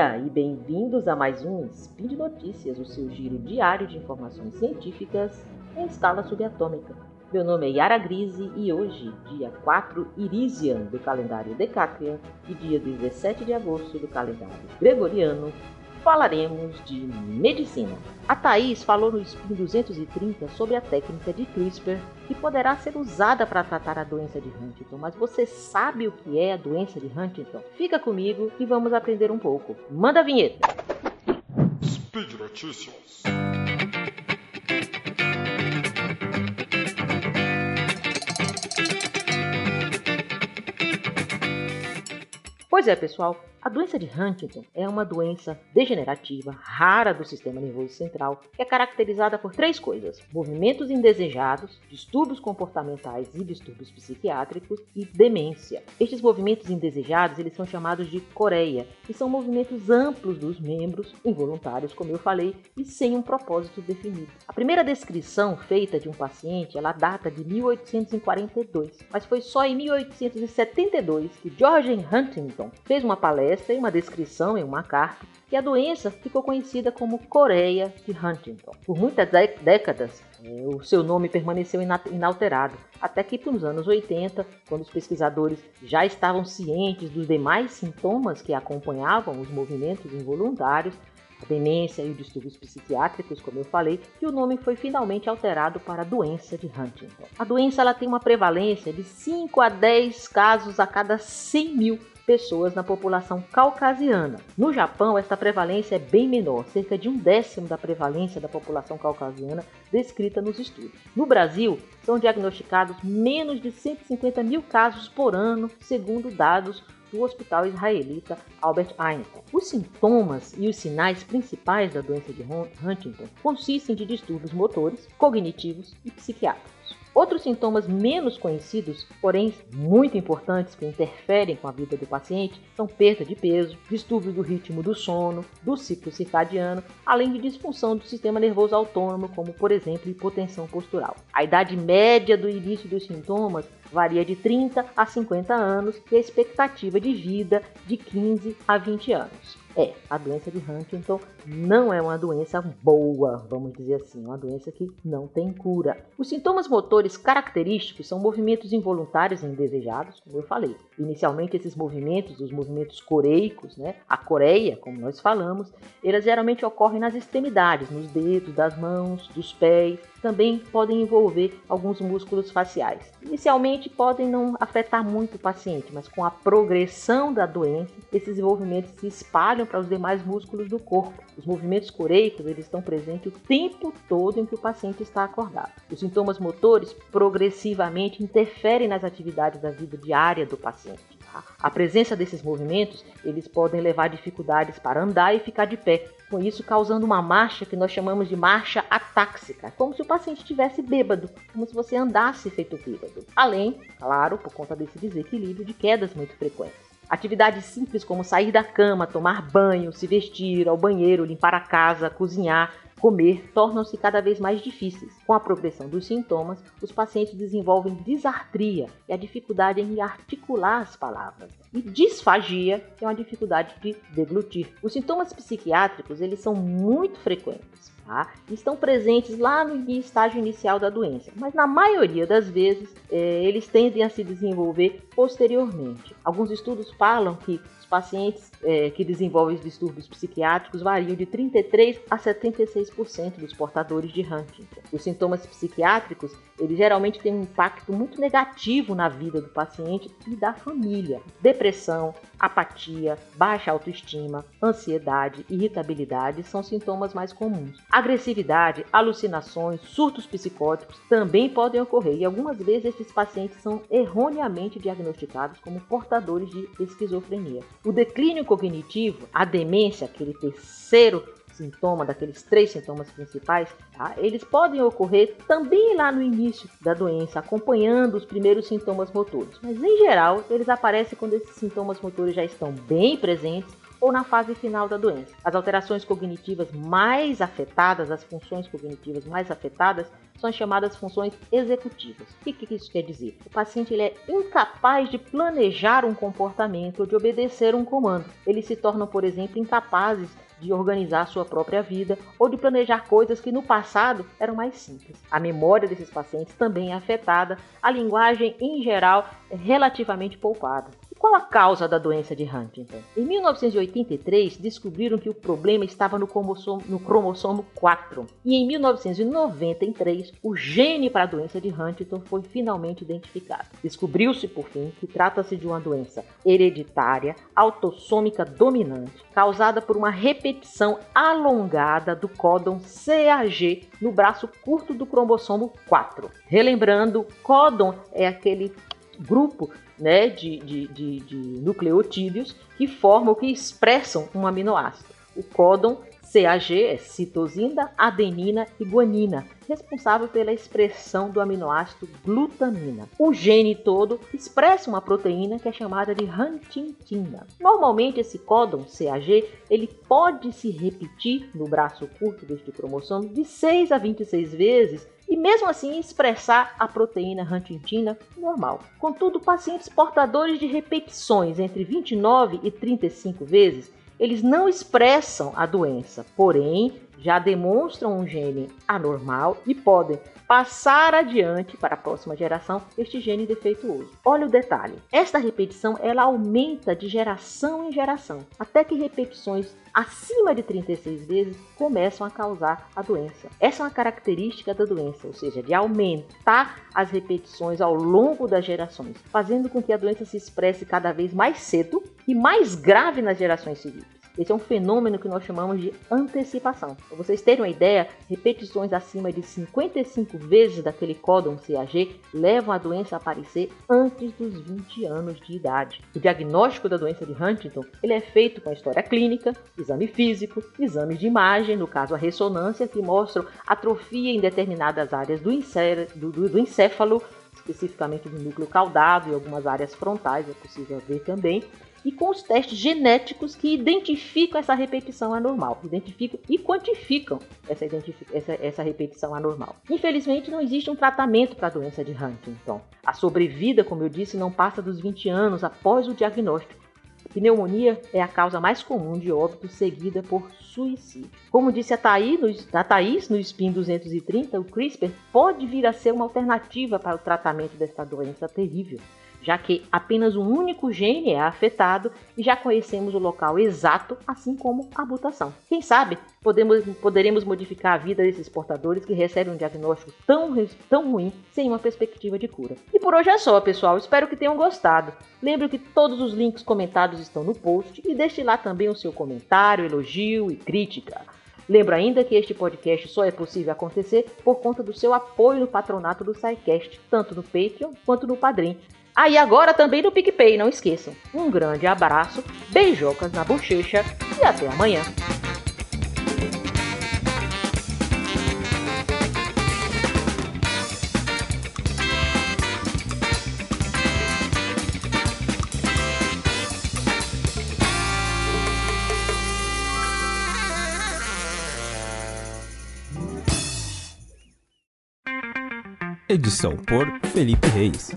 dia e bem-vindos a mais um Speed Notícias, o seu giro diário de informações científicas em escala subatômica. Meu nome é Yara Grise e hoje, dia 4 Irisian do calendário Decatrian e dia 17 de agosto do calendário Gregoriano, falaremos de medicina. A Thaís falou no Spin 230 sobre a técnica de CRISPR que poderá ser usada para tratar a doença de Huntington, mas você sabe o que é a doença de Huntington? Fica comigo e vamos aprender um pouco. Manda a vinheta! Speed Notícias. Pois é, pessoal, a doença de Huntington é uma doença degenerativa rara do sistema nervoso central que é caracterizada por três coisas: movimentos indesejados, distúrbios comportamentais e distúrbios psiquiátricos e demência. Estes movimentos indesejados eles são chamados de coreia e são movimentos amplos dos membros, involuntários, como eu falei, e sem um propósito definido. A primeira descrição feita de um paciente ela data de 1842, mas foi só em 1872 que George Huntington fez uma palestra palestra e uma descrição em uma carta que a doença ficou conhecida como Coreia de Huntington. Por muitas décadas, é, o seu nome permaneceu inalterado, até que nos anos 80, quando os pesquisadores já estavam cientes dos demais sintomas que acompanhavam os movimentos involuntários, a demência e os distúrbios psiquiátricos, como eu falei, que o nome foi finalmente alterado para doença de Huntington. A doença ela tem uma prevalência de 5 a 10 casos a cada 100 mil pessoas na população caucasiana. No Japão, esta prevalência é bem menor, cerca de um décimo da prevalência da população caucasiana descrita nos estudos. No Brasil, são diagnosticados menos de 150 mil casos por ano, segundo dados do Hospital Israelita Albert Einstein. Os sintomas e os sinais principais da doença de Huntington consistem de distúrbios motores, cognitivos e psiquiátricos. Outros sintomas menos conhecidos, porém muito importantes que interferem com a vida do paciente, são perda de peso, distúrbio do ritmo do sono, do ciclo circadiano, além de disfunção do sistema nervoso autônomo, como por exemplo hipotensão postural. A idade média do início dos sintomas varia de 30 a 50 anos e a expectativa de vida de 15 a 20 anos. É, a doença de Huntington não é uma doença boa, vamos dizer assim, uma doença que não tem cura. Os sintomas motores característicos são movimentos involuntários e indesejados, como eu falei. Inicialmente, esses movimentos, os movimentos coreicos, né, a coreia, como nós falamos, eles geralmente ocorrem nas extremidades, nos dedos das mãos, dos pés, também podem envolver alguns músculos faciais. Inicialmente podem não afetar muito o paciente, mas com a progressão da doença, esses envolvimentos se espalham para os demais músculos do corpo. Os movimentos coreicos eles estão presentes o tempo todo em que o paciente está acordado. Os sintomas motores progressivamente interferem nas atividades da vida diária do paciente. A presença desses movimentos eles podem levar dificuldades para andar e ficar de pé, com isso causando uma marcha que nós chamamos de marcha atáxica, como se o paciente estivesse bêbado, como se você andasse feito bêbado. Além, claro, por conta desse desequilíbrio de quedas muito frequentes. Atividades simples como sair da cama, tomar banho, se vestir, ao banheiro, limpar a casa, cozinhar, comer tornam-se cada vez mais difíceis. Com a progressão dos sintomas, os pacientes desenvolvem disartria e a dificuldade em articular as palavras. E disfagia, que é uma dificuldade de deglutir. Os sintomas psiquiátricos, eles são muito frequentes. Tá? Estão presentes lá no estágio inicial da doença, mas na maioria das vezes é, eles tendem a se desenvolver posteriormente. Alguns estudos falam que pacientes é, que desenvolvem distúrbios psiquiátricos variam de 33 a 76% dos portadores de Huntington. Os sintomas psiquiátricos, eles geralmente têm um impacto muito negativo na vida do paciente e da família. Depressão, apatia, baixa autoestima, ansiedade, irritabilidade são sintomas mais comuns. Agressividade, alucinações, surtos psicóticos também podem ocorrer e algumas vezes esses pacientes são erroneamente diagnosticados como portadores de esquizofrenia. O declínio cognitivo, a demência, aquele terceiro sintoma, daqueles três sintomas principais, tá? eles podem ocorrer também lá no início da doença, acompanhando os primeiros sintomas motores. Mas em geral, eles aparecem quando esses sintomas motores já estão bem presentes ou na fase final da doença. As alterações cognitivas mais afetadas, as funções cognitivas mais afetadas, são chamadas funções executivas. O que, que isso quer dizer? O paciente ele é incapaz de planejar um comportamento ou de obedecer um comando. Eles se tornam, por exemplo, incapazes de organizar sua própria vida ou de planejar coisas que no passado eram mais simples. A memória desses pacientes também é afetada, a linguagem em geral é relativamente poupada. Qual a causa da doença de Huntington? Em 1983, descobriram que o problema estava no cromossomo, no cromossomo 4. E em 1993, o gene para a doença de Huntington foi finalmente identificado. Descobriu-se, por fim, que trata-se de uma doença hereditária, autossômica dominante, causada por uma repetição alongada do códon CAG no braço curto do cromossomo 4. Relembrando, códon é aquele grupo né, de, de, de, de nucleotídeos que formam, que expressam um aminoácido. O códon CAG é citosina, adenina e guanina, responsável pela expressão do aminoácido glutamina. O gene todo expressa uma proteína que é chamada de huntingtina. Normalmente esse códon CAG ele pode se repetir no braço curto deste cromossomo de 6 a 26 vezes e mesmo assim expressar a proteína huntingtina normal. Contudo, pacientes portadores de repetições entre 29 e 35 vezes eles não expressam a doença, porém já demonstram um gene anormal e podem passar adiante para a próxima geração este gene defeituoso. Olha o detalhe: esta repetição ela aumenta de geração em geração, até que repetições acima de 36 vezes começam a causar a doença. Essa é uma característica da doença, ou seja, de aumentar as repetições ao longo das gerações, fazendo com que a doença se expresse cada vez mais cedo e mais grave nas gerações seguintes. Esse é um fenômeno que nós chamamos de antecipação. Para vocês terem uma ideia, repetições acima de 55 vezes daquele códon CAG levam a doença a aparecer antes dos 20 anos de idade. O diagnóstico da doença de Huntington ele é feito com a história clínica, exame físico, exames de imagem, no caso a ressonância, que mostram atrofia em determinadas áreas do, do, do encéfalo, especificamente do núcleo caudado e algumas áreas frontais, é possível ver também e com os testes genéticos que identificam essa repetição anormal, identificam e quantificam essa, essa, essa repetição anormal. Infelizmente, não existe um tratamento para a doença de Huntington. A sobrevida, como eu disse, não passa dos 20 anos após o diagnóstico. Pneumonia é a causa mais comum de óbito, seguida por suicídio. Como disse a Thaís, no, a Thaís, no SPIN 230, o CRISPR pode vir a ser uma alternativa para o tratamento dessa doença terrível já que apenas um único gene é afetado e já conhecemos o local exato, assim como a mutação. Quem sabe podemos, poderemos modificar a vida desses portadores que recebem um diagnóstico tão, tão ruim sem uma perspectiva de cura. E por hoje é só, pessoal. Espero que tenham gostado. Lembre que todos os links comentados estão no post e deixe lá também o seu comentário, elogio e crítica. Lembro ainda que este podcast só é possível acontecer por conta do seu apoio no patronato do SciCast, tanto no Patreon quanto no Padrim. Ah, e agora também no PicPay, não esqueçam. Um grande abraço, beijocas na bochecha e até amanhã. Edição por Felipe Reis.